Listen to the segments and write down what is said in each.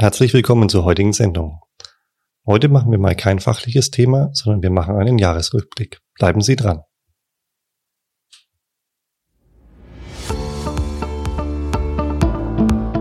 Herzlich willkommen zur heutigen Sendung. Heute machen wir mal kein fachliches Thema, sondern wir machen einen Jahresrückblick. Bleiben Sie dran.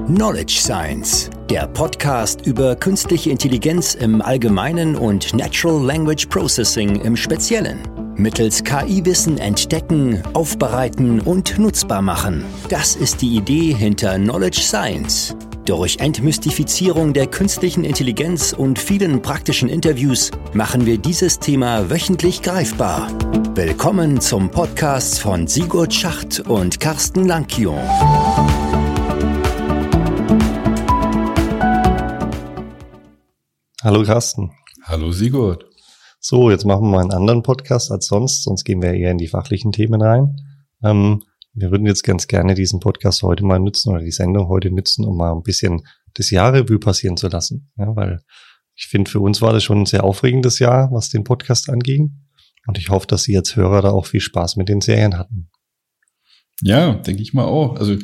Knowledge Science, der Podcast über künstliche Intelligenz im Allgemeinen und Natural Language Processing im Speziellen. Mittels KI-Wissen entdecken, aufbereiten und nutzbar machen. Das ist die Idee hinter Knowledge Science. Durch Entmystifizierung der künstlichen Intelligenz und vielen praktischen Interviews machen wir dieses Thema wöchentlich greifbar. Willkommen zum Podcast von Sigurd Schacht und Carsten Lankion. Hallo Carsten. Hallo Sigurd. So, jetzt machen wir mal einen anderen Podcast als sonst, sonst gehen wir eher in die fachlichen Themen rein. Ähm, wir würden jetzt ganz gerne diesen Podcast heute mal nutzen oder die Sendung heute nutzen, um mal ein bisschen das Jahr Revue passieren zu lassen. Ja, weil ich finde, für uns war das schon ein sehr aufregendes Jahr, was den Podcast anging. Und ich hoffe, dass Sie als Hörer da auch viel Spaß mit den Serien hatten. Ja, denke ich mal auch. Also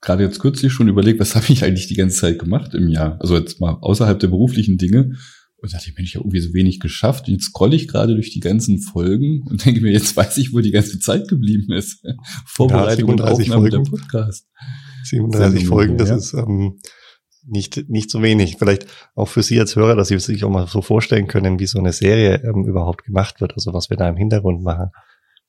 gerade jetzt kürzlich schon überlegt, was habe ich eigentlich die ganze Zeit gemacht im Jahr? Also jetzt mal außerhalb der beruflichen Dinge. Und dachte ich, Mensch, ich habe irgendwie so wenig geschafft. Und jetzt scrolle ich gerade durch die ganzen Folgen und denke mir, jetzt weiß ich, wo die ganze Zeit geblieben ist. Vorbereitung ja, und Aufnahme Folgen. der Podcast. 37 Folgen, das ja. ist ähm, nicht, nicht so wenig. Vielleicht auch für Sie als Hörer, dass Sie sich auch mal so vorstellen können, wie so eine Serie ähm, überhaupt gemacht wird, also was wir da im Hintergrund machen.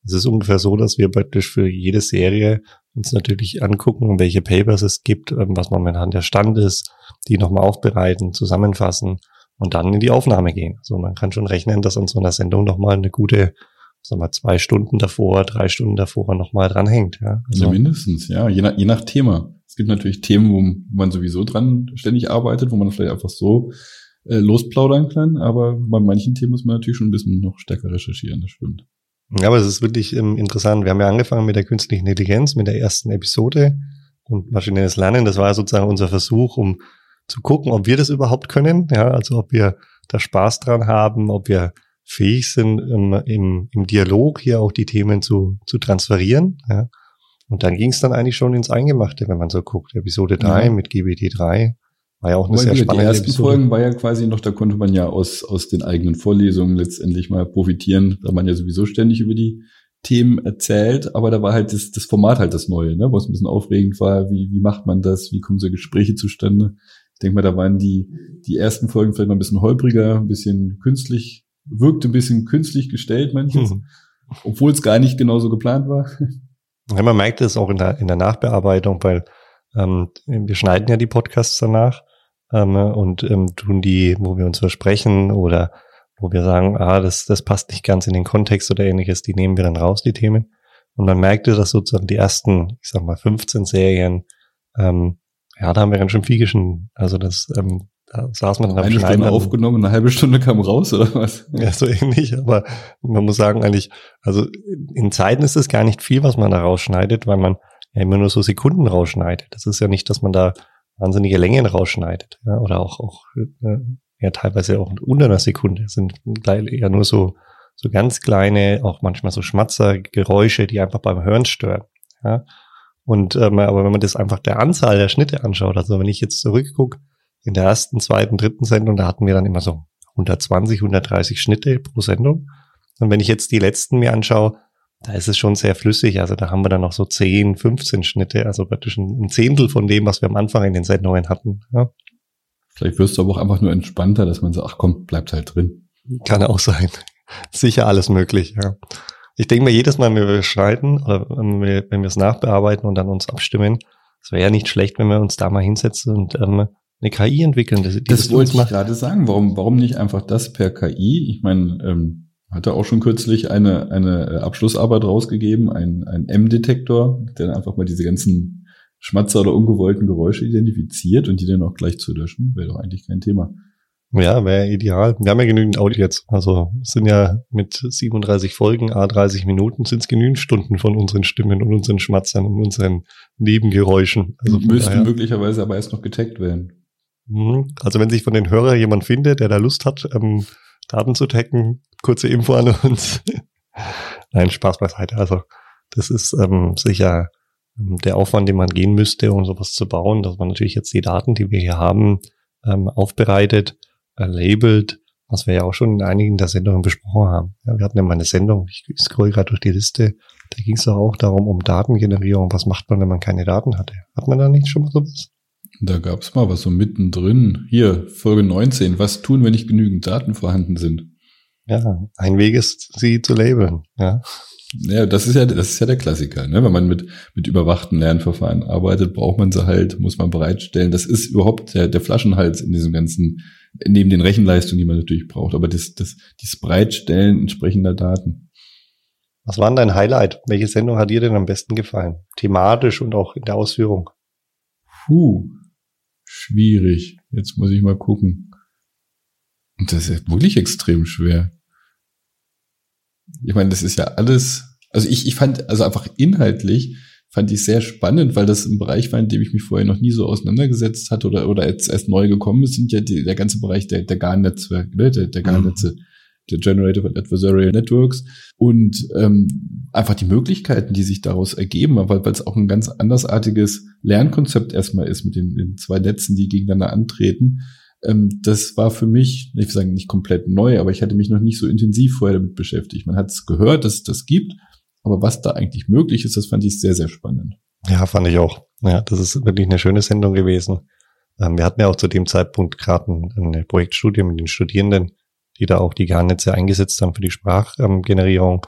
Es ist ungefähr so, dass wir praktisch für jede Serie uns natürlich angucken, welche Papers es gibt, ähm, was momentan der Stand ist, die nochmal aufbereiten, zusammenfassen und dann in die Aufnahme gehen. Also man kann schon rechnen, dass an so einer Sendung nochmal eine gute, sagen wir, zwei Stunden davor, drei Stunden davor nochmal dranhängt. Ja, also ja, mindestens, ja, je nach, je nach Thema. Es gibt natürlich Themen, wo man sowieso dran ständig arbeitet, wo man vielleicht einfach so äh, losplaudern kann, aber bei manchen Themen muss man natürlich schon ein bisschen noch stärker recherchieren, das stimmt. Ja, aber es ist wirklich ähm, interessant. Wir haben ja angefangen mit der künstlichen Intelligenz, mit der ersten Episode und maschinelles Lernen. Das war sozusagen unser Versuch, um zu gucken, ob wir das überhaupt können, ja, also ob wir da Spaß dran haben, ob wir fähig sind, im, im, im Dialog hier auch die Themen zu, zu transferieren. Ja. Und dann ging es dann eigentlich schon ins Eingemachte, wenn man so guckt. Episode 3 ja. mit GBT3 war ja auch eine Weil sehr spannende Die ersten Episode. Folgen war ja quasi noch, da konnte man ja aus, aus den eigenen Vorlesungen letztendlich mal profitieren, da man ja sowieso ständig über die Themen erzählt, aber da war halt das, das Format halt das Neue, ne, wo es ein bisschen aufregend war, wie, wie macht man das, wie kommen so Gespräche zustande. Ich denke mal, da waren die, die ersten Folgen vielleicht mal ein bisschen holpriger, ein bisschen künstlich, wirkte ein bisschen künstlich gestellt manches, mhm. obwohl es gar nicht genauso geplant war. Ja, man merkt es auch in der, in der Nachbearbeitung, weil ähm, wir schneiden ja die Podcasts danach ähm, und ähm, tun die, wo wir uns versprechen oder wo wir sagen, ah, das, das passt nicht ganz in den Kontext oder ähnliches, die nehmen wir dann raus, die Themen. Und man merkte, dass sozusagen die ersten, ich sag mal, 15 Serien ähm, ja, da haben wir ganz schön viel geschnitten. Also das, ähm, da saß man dann Eine Stunde dann, aufgenommen, eine halbe Stunde kam raus, oder was? Ja, so ähnlich, aber man muss sagen eigentlich, also in Zeiten ist es gar nicht viel, was man da rausschneidet, weil man ja immer nur so Sekunden rausschneidet. Das ist ja nicht, dass man da wahnsinnige Längen rausschneidet, ja, oder auch, auch äh, ja teilweise auch unter einer Sekunde. Das sind ja nur so, so ganz kleine, auch manchmal so Schmatzergeräusche, die einfach beim Hören stören. Ja. Und ähm, aber wenn man das einfach der Anzahl der Schnitte anschaut, also wenn ich jetzt zurückgucke, in der ersten, zweiten, dritten Sendung, da hatten wir dann immer so 120, 130 Schnitte pro Sendung. Und wenn ich jetzt die letzten mir anschaue, da ist es schon sehr flüssig. Also da haben wir dann noch so 10, 15 Schnitte, also praktisch ein Zehntel von dem, was wir am Anfang in den Sendungen hatten. Ja. Vielleicht wirst du aber auch einfach nur entspannter, dass man sagt, ach komm, bleibt halt drin. Kann auch sein. Sicher alles möglich, ja. Ich denke mir jedes Mal, wenn wir schneiden oder wenn wir, wenn wir es nachbearbeiten und dann uns abstimmen, es wäre ja nicht schlecht, wenn wir uns da mal hinsetzen und ähm, eine KI entwickeln. Das, das wollte ich gerade sagen. Warum, warum nicht einfach das per KI? Ich meine, ähm, hatte auch schon kürzlich eine, eine äh, Abschlussarbeit rausgegeben, ein, ein M-Detektor, der einfach mal diese ganzen Schmatzer oder ungewollten Geräusche identifiziert und die dann auch gleich zu löschen. Wäre doch eigentlich kein Thema. Ja, wäre ideal. Wir haben ja genügend Audio jetzt. Also es sind ja mit 37 Folgen, a 30 Minuten, sind es genügend Stunden von unseren Stimmen und unseren Schmatzern und unseren Nebengeräuschen. Also müssten daher. möglicherweise aber erst noch getaggt werden. Mhm. Also wenn sich von den Hörern jemand findet, der da Lust hat, ähm, Daten zu taggen, kurze Info an uns. Nein, Spaß beiseite. Also das ist ähm, sicher ähm, der Aufwand, den man gehen müsste, um sowas zu bauen, dass man natürlich jetzt die Daten, die wir hier haben, ähm, aufbereitet, labelt, was wir ja auch schon in einigen der Sendungen besprochen haben. Ja, wir hatten ja mal eine Sendung, ich scroll gerade durch die Liste, da ging es doch auch darum, um Datengenerierung. Was macht man, wenn man keine Daten hatte? Hat man da nicht schon mal sowas? Da gab es mal was so mittendrin. Hier, Folge 19. Was tun, wenn nicht genügend Daten vorhanden sind? Ja, ein Weg ist, sie zu labeln. Ja. Ja, das ist ja, das ist ja der Klassiker. Ne? Wenn man mit, mit überwachten Lernverfahren arbeitet, braucht man sie halt, muss man bereitstellen. Das ist überhaupt der, der Flaschenhals in diesem ganzen, neben den Rechenleistungen, die man natürlich braucht. Aber das, das, dieses Bereitstellen entsprechender Daten. Was war denn dein Highlight? Welche Sendung hat dir denn am besten gefallen? Thematisch und auch in der Ausführung? Puh, schwierig. Jetzt muss ich mal gucken. Und das ist wirklich extrem schwer ich meine, das ist ja alles, also ich, ich fand, also einfach inhaltlich fand ich sehr spannend, weil das ein Bereich war, in dem ich mich vorher noch nie so auseinandergesetzt hatte oder, oder jetzt erst neu gekommen ist, sind ja die, der ganze Bereich der, der GAN-Netzwerke, ne, der, der GAN-Netze, mhm. der Generative Adversarial Networks und ähm, einfach die Möglichkeiten, die sich daraus ergeben, weil weil es auch ein ganz andersartiges Lernkonzept erstmal ist mit den, den zwei Netzen, die gegeneinander antreten ähm, das war für mich, ich will sagen, nicht komplett neu, aber ich hatte mich noch nicht so intensiv vorher damit beschäftigt. Man hat es gehört, dass es das gibt, aber was da eigentlich möglich ist, das fand ich sehr, sehr spannend. Ja, fand ich auch. Ja, das ist wirklich eine schöne Sendung gewesen. Ähm, wir hatten ja auch zu dem Zeitpunkt gerade eine Projektstudie mit den Studierenden, die da auch die Garnetze eingesetzt haben für die Sprachgenerierung.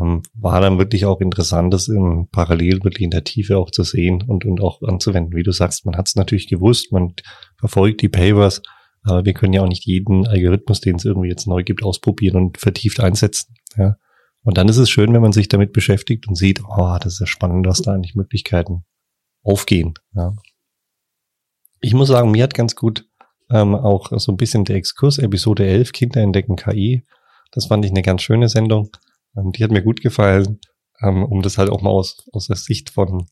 Ähm, war dann wirklich auch interessant, das im Parallel wirklich in der Tiefe auch zu sehen und, und auch anzuwenden. Wie du sagst, man hat es natürlich gewusst, man verfolgt die Papers, aber wir können ja auch nicht jeden Algorithmus, den es irgendwie jetzt neu gibt, ausprobieren und vertieft einsetzen. Ja. Und dann ist es schön, wenn man sich damit beschäftigt und sieht, oh, das ist ja spannend, was da eigentlich Möglichkeiten aufgehen. Ja. Ich muss sagen, mir hat ganz gut ähm, auch so ein bisschen der Exkurs, Episode 11, Kinder entdecken KI. Das fand ich eine ganz schöne Sendung. Ähm, die hat mir gut gefallen, ähm, um das halt auch mal aus, aus der Sicht von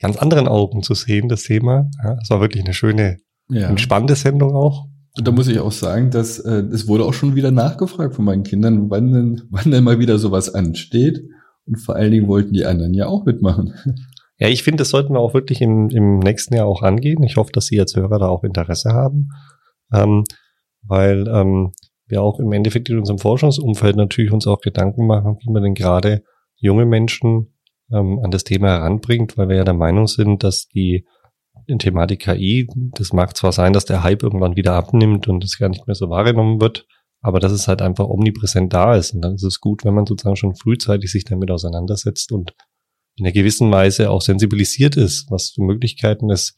ganz anderen Augen zu sehen, das Thema. Ja, es war wirklich eine schöne, ja. entspannte Sendung auch. Und da muss ich auch sagen, dass äh, es wurde auch schon wieder nachgefragt von meinen Kindern, wann denn, wann denn mal wieder sowas ansteht. Und vor allen Dingen wollten die anderen ja auch mitmachen. Ja, ich finde, das sollten wir auch wirklich im, im nächsten Jahr auch angehen. Ich hoffe, dass Sie als Hörer da auch Interesse haben, ähm, weil ähm, wir auch im Endeffekt in unserem Forschungsumfeld natürlich uns auch Gedanken machen, wie man denn gerade junge Menschen ähm, an das Thema heranbringt, weil wir ja der Meinung sind, dass die in Thematik KI, das mag zwar sein, dass der Hype irgendwann wieder abnimmt und es gar nicht mehr so wahrgenommen wird, aber dass es halt einfach omnipräsent da ist. Und dann ist es gut, wenn man sozusagen schon frühzeitig sich damit auseinandersetzt und in einer gewissen Weise auch sensibilisiert ist, was für Möglichkeiten es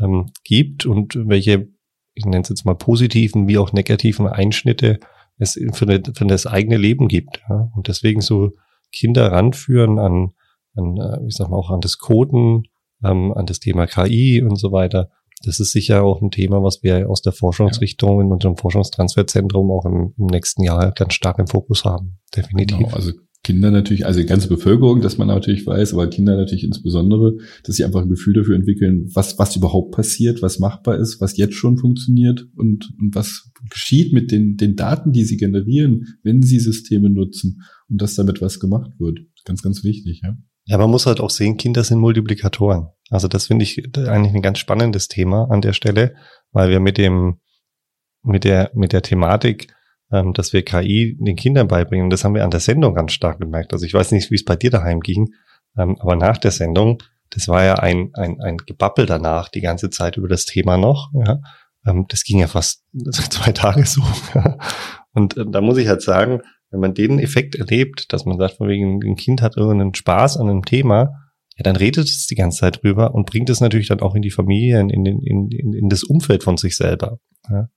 ähm, gibt und welche ich nenne es jetzt mal positiven wie auch negativen Einschnitte es für, eine, für das eigene Leben gibt. Ja? Und deswegen so Kinder ranführen an, an äh, ich sag mal auch an das Coden, ähm, an das Thema KI und so weiter. Das ist sicher auch ein Thema, was wir aus der Forschungsrichtung in unserem Forschungstransferzentrum auch im, im, nächsten Jahr ganz stark im Fokus haben. Definitiv. Genau, also Kinder natürlich, also die ganze Bevölkerung, dass man natürlich weiß, aber Kinder natürlich insbesondere, dass sie einfach ein Gefühl dafür entwickeln, was, was überhaupt passiert, was machbar ist, was jetzt schon funktioniert und, und was geschieht mit den, den Daten, die sie generieren, wenn sie Systeme nutzen und dass damit was gemacht wird. Ganz, ganz wichtig, ja. Ja, man muss halt auch sehen, Kinder sind Multiplikatoren. Also das finde ich eigentlich ein ganz spannendes Thema an der Stelle, weil wir mit dem, mit der, mit der Thematik ähm, dass wir KI den Kindern beibringen. Das haben wir an der Sendung ganz stark gemerkt. Also ich weiß nicht, wie es bei dir daheim ging, ähm, aber nach der Sendung, das war ja ein, ein, ein Gebabbel danach die ganze Zeit über das Thema noch. Ja. Ähm, das ging ja fast zwei Tage so. Und äh, da muss ich halt sagen, wenn man den Effekt erlebt, dass man sagt, von wegen, ein Kind hat irgendeinen Spaß an einem Thema, ja, dann redet es die ganze Zeit drüber und bringt es natürlich dann auch in die Familie, in, in, in, in das Umfeld von sich selber. Ja.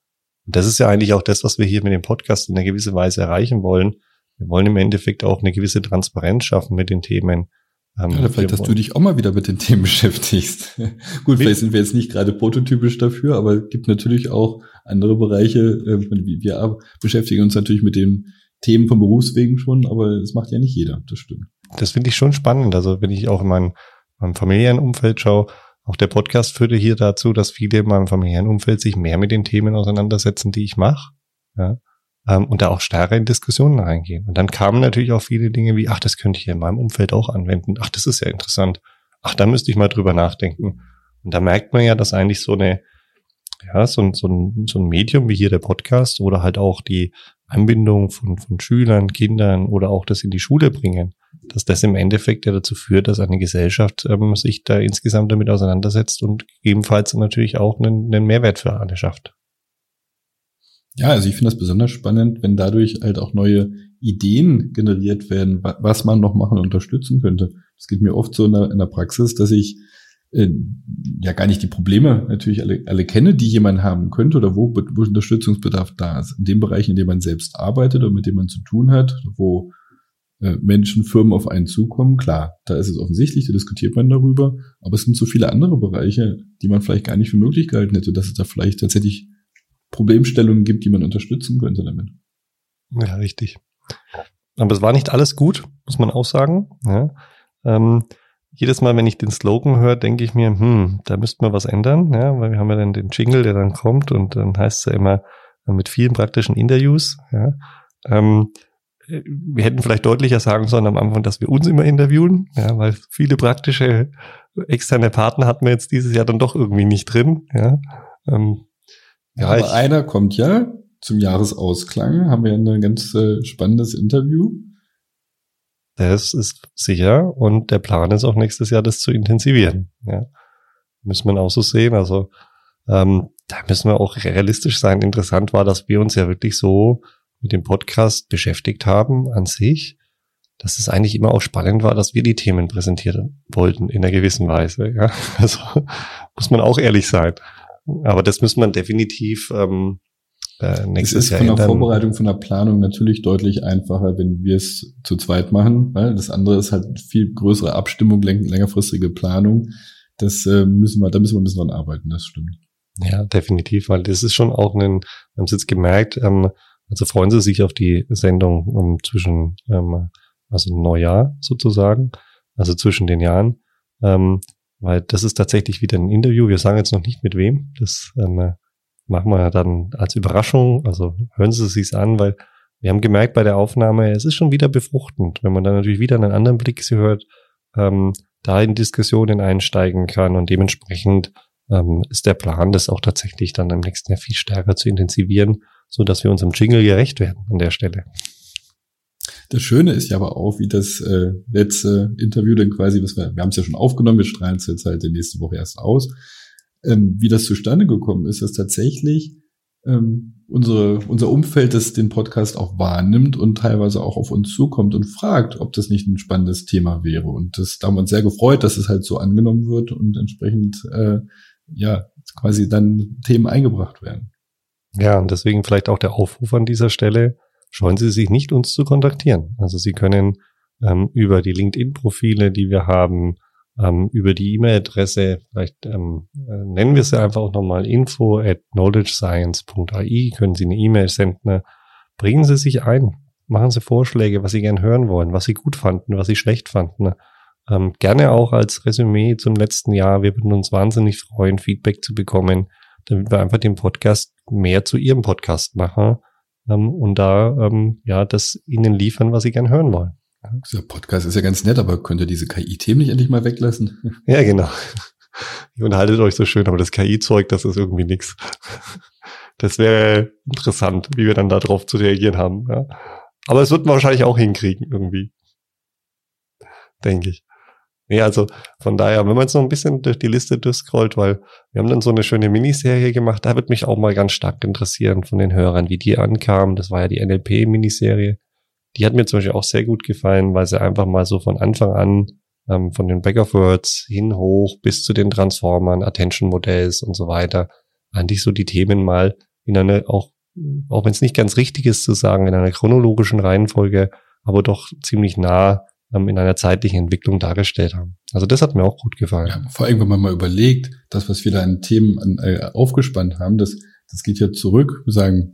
Und das ist ja eigentlich auch das, was wir hier mit dem Podcast in einer gewissen Weise erreichen wollen. Wir wollen im Endeffekt auch eine gewisse Transparenz schaffen mit den Themen. Ähm, ja, vielleicht, dass du dich auch mal wieder mit den Themen beschäftigst. Gut, vielleicht sind wir jetzt nicht gerade prototypisch dafür, aber es gibt natürlich auch andere Bereiche. Äh, wir beschäftigen uns natürlich mit den Themen von Berufswegen schon, aber das macht ja nicht jeder, das stimmt. Das finde ich schon spannend. Also wenn ich auch in meinem, meinem Familienumfeld schaue, auch der Podcast führte hier dazu, dass viele in meinem familiären Umfeld sich mehr mit den Themen auseinandersetzen, die ich mache. Ja, ähm, und da auch stärker in Diskussionen reingehen. Und dann kamen natürlich auch viele Dinge wie, ach, das könnte ich in meinem Umfeld auch anwenden. Ach, das ist ja interessant. Ach, da müsste ich mal drüber nachdenken. Und da merkt man ja, dass eigentlich so eine, ja, so so, so ein Medium wie hier der Podcast oder halt auch die Anbindung von, von Schülern, Kindern oder auch das in die Schule bringen, dass das im Endeffekt ja dazu führt, dass eine Gesellschaft ähm, sich da insgesamt damit auseinandersetzt und gegebenenfalls natürlich auch einen, einen Mehrwert für alle schafft. Ja, also ich finde das besonders spannend, wenn dadurch halt auch neue Ideen generiert werden, was man noch machen und unterstützen könnte. Es geht mir oft so in der, in der Praxis, dass ich äh, ja gar nicht die Probleme natürlich alle, alle kenne, die jemand haben könnte oder wo, wo Unterstützungsbedarf da ist. In dem Bereich, in dem man selbst arbeitet und mit dem man zu tun hat, wo äh, Menschen, Firmen auf einen zukommen, klar, da ist es offensichtlich, da diskutiert man darüber, aber es sind so viele andere Bereiche, die man vielleicht gar nicht für möglich gehalten hätte, dass es da vielleicht tatsächlich Problemstellungen gibt, die man unterstützen könnte damit. Ja, richtig. Aber es war nicht alles gut, muss man auch sagen. Ja. Ähm, jedes Mal, wenn ich den Slogan höre, denke ich mir, hm, da müsste man was ändern, ja, weil wir haben ja dann den Jingle, der dann kommt und dann heißt es ja immer äh, mit vielen praktischen Interviews. Ja. Ähm, wir hätten vielleicht deutlicher sagen sollen am Anfang, dass wir uns immer interviewen, ja, weil viele praktische externe Partner hatten wir jetzt dieses Jahr dann doch irgendwie nicht drin. Ja, ähm, ja, aber einer kommt ja zum Jahresausklang, haben wir ein ganz äh, spannendes Interview. Das ist sicher und der Plan ist auch nächstes Jahr, das zu intensivieren. Ja. Müssen wir auch so sehen. Also ähm, da müssen wir auch realistisch sein. Interessant war, dass wir uns ja wirklich so mit dem Podcast beschäftigt haben an sich, dass es eigentlich immer auch spannend war, dass wir die Themen präsentieren wollten in einer gewissen Weise. Ja. Also muss man auch ehrlich sein. Aber das muss man definitiv ähm, äh, nächstes Jahr. Es ist von der Vorbereitung, von der Planung natürlich deutlich einfacher, wenn wir es zu zweit machen, weil das andere ist halt viel größere Abstimmung, längerfristige Planung. Das äh, müssen wir, da müssen wir ein bisschen dran arbeiten, das stimmt. Ja, definitiv, weil das ist schon auch ein, wir haben es jetzt gemerkt, ähm, also freuen Sie sich auf die Sendung ähm, zwischen, ähm, also Neujahr sozusagen, also zwischen den Jahren. Ähm, weil das ist tatsächlich wieder ein Interview. Wir sagen jetzt noch nicht mit wem. Das ähm, machen wir dann als Überraschung. Also hören Sie es sich an, weil wir haben gemerkt bei der Aufnahme, es ist schon wieder befruchtend, wenn man dann natürlich wieder einen anderen Blick sie hört, ähm, da in Diskussionen einsteigen kann und dementsprechend ähm, ist der Plan, das auch tatsächlich dann im nächsten Jahr viel stärker zu intensivieren, so dass wir unserem Jingle gerecht werden an der Stelle. Das Schöne ist ja aber auch, wie das äh, letzte Interview dann quasi, was wir, wir haben es ja schon aufgenommen, wir strahlen es jetzt halt in nächste Woche erst aus, ähm, wie das zustande gekommen ist, dass tatsächlich ähm, unsere, unser Umfeld das den Podcast auch wahrnimmt und teilweise auch auf uns zukommt und fragt, ob das nicht ein spannendes Thema wäre. Und das da haben wir uns sehr gefreut, dass es halt so angenommen wird und entsprechend äh, ja quasi dann Themen eingebracht werden. Ja, und deswegen vielleicht auch der Aufruf an dieser Stelle, scheuen Sie sich nicht, uns zu kontaktieren. Also Sie können ähm, über die LinkedIn-Profile, die wir haben, ähm, über die E-Mail-Adresse, vielleicht ähm, äh, nennen wir sie einfach auch nochmal info at knowledgescience.ai, können Sie eine E-Mail senden. Bringen Sie sich ein, machen Sie Vorschläge, was Sie gern hören wollen, was Sie gut fanden, was Sie schlecht fanden. Ähm, gerne auch als Resümee zum letzten Jahr. Wir würden uns wahnsinnig freuen, Feedback zu bekommen, damit wir einfach den Podcast mehr zu Ihrem Podcast machen ähm, und da ähm, ja das ihnen liefern, was sie gern hören wollen. Dieser Podcast ist ja ganz nett, aber könnt ihr diese KI-Themen nicht endlich mal weglassen? Ja, genau. Ihr unterhaltet euch so schön, aber das KI-Zeug, das ist irgendwie nix. Das wäre interessant, wie wir dann darauf zu reagieren haben. Ja. Aber es wird man wahrscheinlich auch hinkriegen, irgendwie. Denke ich. Nee, also von daher, wenn man jetzt noch ein bisschen durch die Liste durchscrollt, weil wir haben dann so eine schöne Miniserie gemacht, da wird mich auch mal ganz stark interessieren von den Hörern, wie die ankam. Das war ja die NLP-Miniserie. Die hat mir zum Beispiel auch sehr gut gefallen, weil sie einfach mal so von Anfang an ähm, von den Back of Words hin hoch bis zu den Transformern, Attention Modells und so weiter, eigentlich so die Themen mal in einer auch, auch wenn es nicht ganz richtig ist zu sagen, in einer chronologischen Reihenfolge, aber doch ziemlich nah ähm, in einer zeitlichen Entwicklung dargestellt haben. Also das hat mir auch gut gefallen. Ja, vor allem, wenn man mal überlegt, das, was wir da an Themen an, äh, aufgespannt haben, das, das geht ja zurück, wir sagen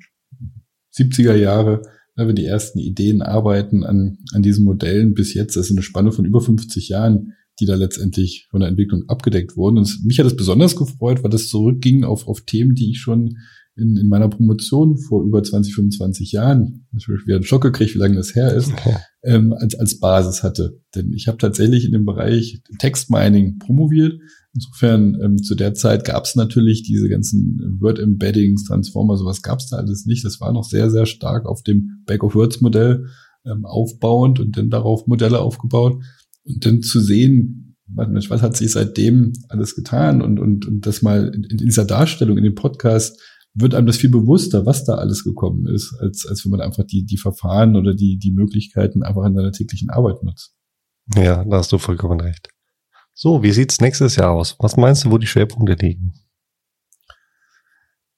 70er Jahre, wenn wir die ersten Ideen arbeiten an, an diesen Modellen bis jetzt, das ist eine Spanne von über 50 Jahren, die da letztendlich von der Entwicklung abgedeckt wurden. Und mich hat es besonders gefreut, weil das zurückging auf, auf Themen, die ich schon in, in meiner Promotion vor über 20, 25 Jahren, ich habe wieder einen Schock gekriegt, wie lange das her ist, ähm, als, als Basis hatte. Denn ich habe tatsächlich in dem Bereich Textmining promoviert. Insofern ähm, zu der Zeit gab es natürlich diese ganzen Word-Embeddings, Transformer, sowas gab es da alles nicht. Das war noch sehr, sehr stark auf dem Back-of-Words-Modell ähm, aufbauend und dann darauf Modelle aufgebaut. Und dann zu sehen, was, was hat sich seitdem alles getan und, und, und das mal in, in dieser Darstellung, in dem Podcast wird einem das viel bewusster, was da alles gekommen ist, als, als wenn man einfach die, die Verfahren oder die, die Möglichkeiten einfach in seiner täglichen Arbeit nutzt. Ja, da hast du vollkommen recht. So, wie sieht's nächstes Jahr aus? Was meinst du, wo die Schwerpunkte liegen?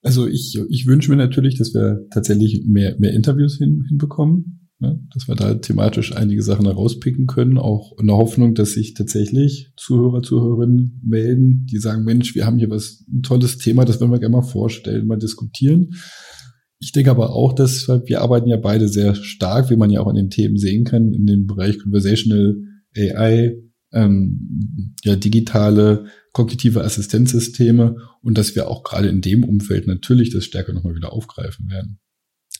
Also ich, ich wünsche mir natürlich, dass wir tatsächlich mehr, mehr Interviews hin, hinbekommen. Ne? Dass wir da thematisch einige Sachen herauspicken können, auch in der Hoffnung, dass sich tatsächlich Zuhörer, Zuhörerinnen melden, die sagen, Mensch, wir haben hier was, ein tolles Thema, das wollen wir gerne mal vorstellen, mal diskutieren. Ich denke aber auch, dass wir arbeiten ja beide sehr stark, wie man ja auch an den Themen sehen kann, in dem Bereich Conversational AI, ähm, ja, digitale kognitive Assistenzsysteme und dass wir auch gerade in dem Umfeld natürlich das stärker nochmal wieder aufgreifen werden.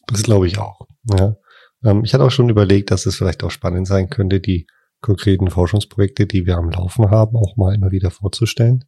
Das glaube ich auch. Ja. Ähm, ich hatte auch schon überlegt, dass es vielleicht auch spannend sein könnte, die konkreten Forschungsprojekte, die wir am Laufen haben, auch mal immer wieder vorzustellen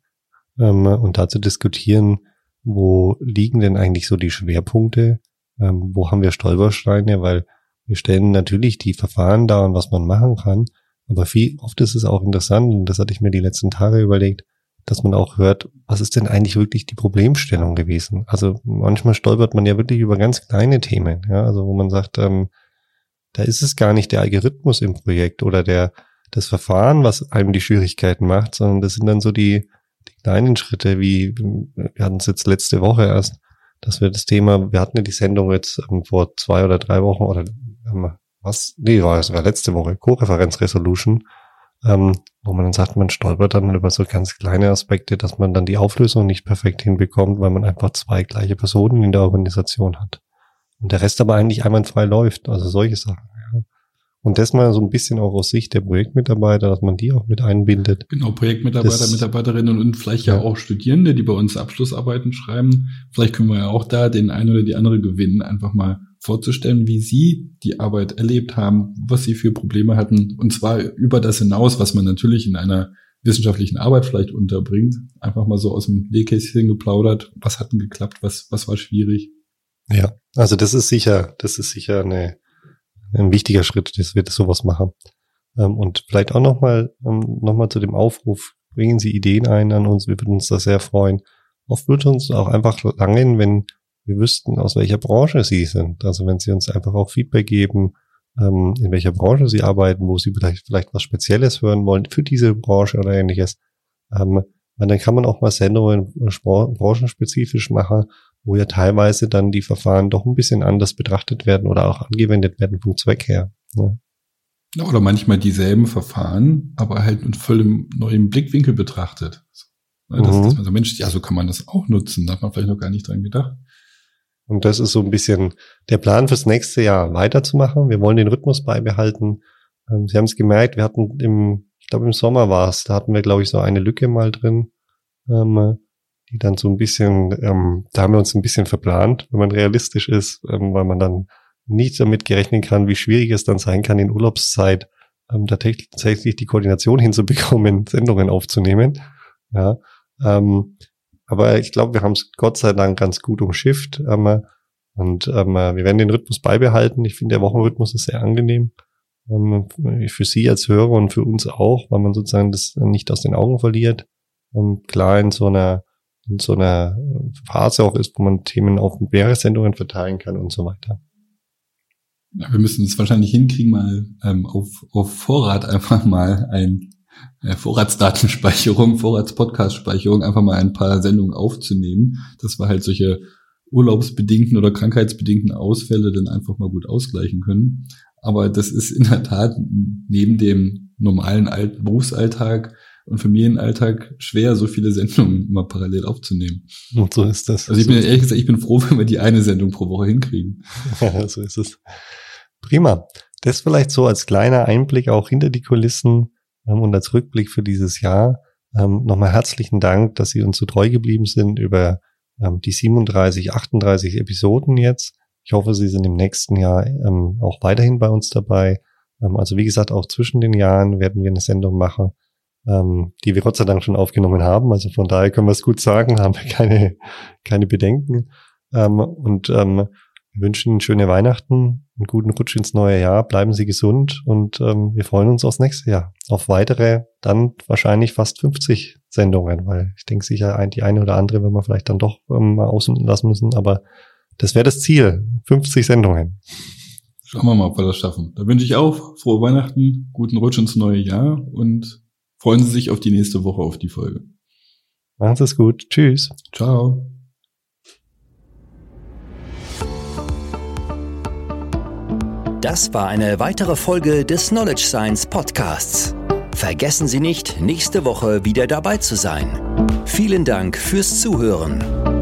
ähm, und da zu diskutieren, wo liegen denn eigentlich so die Schwerpunkte, ähm, wo haben wir Stolpersteine, weil wir stellen natürlich die Verfahren da und was man machen kann, aber viel, oft ist es auch interessant, und das hatte ich mir die letzten Tage überlegt, dass man auch hört, was ist denn eigentlich wirklich die Problemstellung gewesen? Also manchmal stolpert man ja wirklich über ganz kleine Themen, ja, also wo man sagt, ähm, da ist es gar nicht der Algorithmus im Projekt oder der, das Verfahren, was einem die Schwierigkeiten macht, sondern das sind dann so die, die kleinen Schritte, wie wir hatten es jetzt letzte Woche erst, dass wir das Thema, wir hatten ja die Sendung jetzt ähm, vor zwei oder drei Wochen oder ähm, was, nee, war war letzte Woche, Co-Referenz Resolution, ähm, wo man dann sagt, man stolpert dann über so ganz kleine Aspekte, dass man dann die Auflösung nicht perfekt hinbekommt, weil man einfach zwei gleiche Personen in der Organisation hat. Und der Rest aber eigentlich einwandfrei läuft. Also solche Sachen. Ja. Und das mal so ein bisschen auch aus Sicht der Projektmitarbeiter, dass man die auch mit einbindet. Genau, Projektmitarbeiter, das, Mitarbeiterinnen und vielleicht ja. ja. auch Studierende, die bei uns Abschlussarbeiten schreiben. Vielleicht können wir ja auch da den einen oder die andere gewinnen, einfach mal vorzustellen, wie sie die Arbeit erlebt haben, was sie für Probleme hatten. Und zwar über das hinaus, was man natürlich in einer wissenschaftlichen Arbeit vielleicht unterbringt. Einfach mal so aus dem Nähkästchen geplaudert. Was hat denn geklappt? Was, was war schwierig? Ja, also das ist sicher, das ist sicher eine, ein wichtiger Schritt, dass wir das sowas machen. Ähm, und vielleicht auch nochmal ähm, noch zu dem Aufruf, bringen Sie Ideen ein an uns, wir würden uns da sehr freuen. Oft würde uns auch einfach langen, wenn wir wüssten, aus welcher Branche Sie sind. Also wenn Sie uns einfach auch Feedback geben, ähm, in welcher Branche Sie arbeiten, wo Sie vielleicht, vielleicht was Spezielles hören wollen für diese Branche oder ähnliches. Ähm, dann kann man auch mal Sendungen branchenspezifisch machen wo ja teilweise dann die Verfahren doch ein bisschen anders betrachtet werden oder auch angewendet werden vom Zweck her. Ne? Oder manchmal dieselben Verfahren, aber halt mit vollem neuen Blickwinkel betrachtet. Ne, dass, mhm. dass man so, Mensch, ja, so kann man das auch nutzen. Da hat man vielleicht noch gar nicht dran gedacht. Und das ist so ein bisschen der Plan fürs nächste Jahr weiterzumachen. Wir wollen den Rhythmus beibehalten. Ähm, Sie haben es gemerkt, wir hatten im, ich glaube im Sommer war es, da hatten wir, glaube ich, so eine Lücke mal drin. Ähm, die dann so ein bisschen, ähm, da haben wir uns ein bisschen verplant, wenn man realistisch ist, ähm, weil man dann nicht damit gerechnen kann, wie schwierig es dann sein kann, in Urlaubszeit ähm, tatsächlich die Koordination hinzubekommen, Sendungen aufzunehmen. Ja, ähm, aber ich glaube, wir haben es Gott sei Dank ganz gut umschifft. Ähm, und ähm, wir werden den Rhythmus beibehalten. Ich finde, der Wochenrhythmus ist sehr angenehm. Ähm, für Sie als Hörer und für uns auch, weil man sozusagen das nicht aus den Augen verliert. Ähm, klar in so einer in so einer Phase auch ist, wo man Themen auf mehrere Sendungen verteilen kann und so weiter. Ja, wir müssen es wahrscheinlich hinkriegen, mal ähm, auf, auf Vorrat einfach mal ein äh, Vorratsdatenspeicherung, Vorratspodcast-Speicherung, einfach mal ein paar Sendungen aufzunehmen, dass wir halt solche urlaubsbedingten oder krankheitsbedingten Ausfälle dann einfach mal gut ausgleichen können. Aber das ist in der Tat neben dem normalen Alt Berufsalltag und Familienalltag schwer, so viele Sendungen mal parallel aufzunehmen. Und so ist das. Also ich bin ehrlich gesagt, ich bin froh, wenn wir die eine Sendung pro Woche hinkriegen. so ist es. Prima. Das vielleicht so als kleiner Einblick auch hinter die Kulissen ähm, und als Rückblick für dieses Jahr. Ähm, Nochmal herzlichen Dank, dass Sie uns so treu geblieben sind über ähm, die 37, 38 Episoden jetzt. Ich hoffe, Sie sind im nächsten Jahr auch weiterhin bei uns dabei. Also wie gesagt, auch zwischen den Jahren werden wir eine Sendung machen, ähm, die wir Gott sei Dank schon aufgenommen haben. Also von daher können wir es gut sagen, haben wir keine, keine Bedenken. Ähm, und ähm, wir wünschen Ihnen schöne Weihnachten, einen guten Rutsch ins neue Jahr, bleiben Sie gesund und ähm, wir freuen uns aufs nächste Jahr. Auf weitere, dann wahrscheinlich fast 50 Sendungen, weil ich denke sicher, die eine oder andere wenn wir vielleicht dann doch ähm, mal außen lassen müssen, aber das wäre das Ziel, 50 Sendungen. Schauen wir mal, ob wir das schaffen. Da wünsche ich auch frohe Weihnachten, guten Rutsch ins neue Jahr und freuen Sie sich auf die nächste Woche auf die Folge. Machen Sie es gut. Tschüss. Ciao. Das war eine weitere Folge des Knowledge Science Podcasts. Vergessen Sie nicht, nächste Woche wieder dabei zu sein. Vielen Dank fürs Zuhören.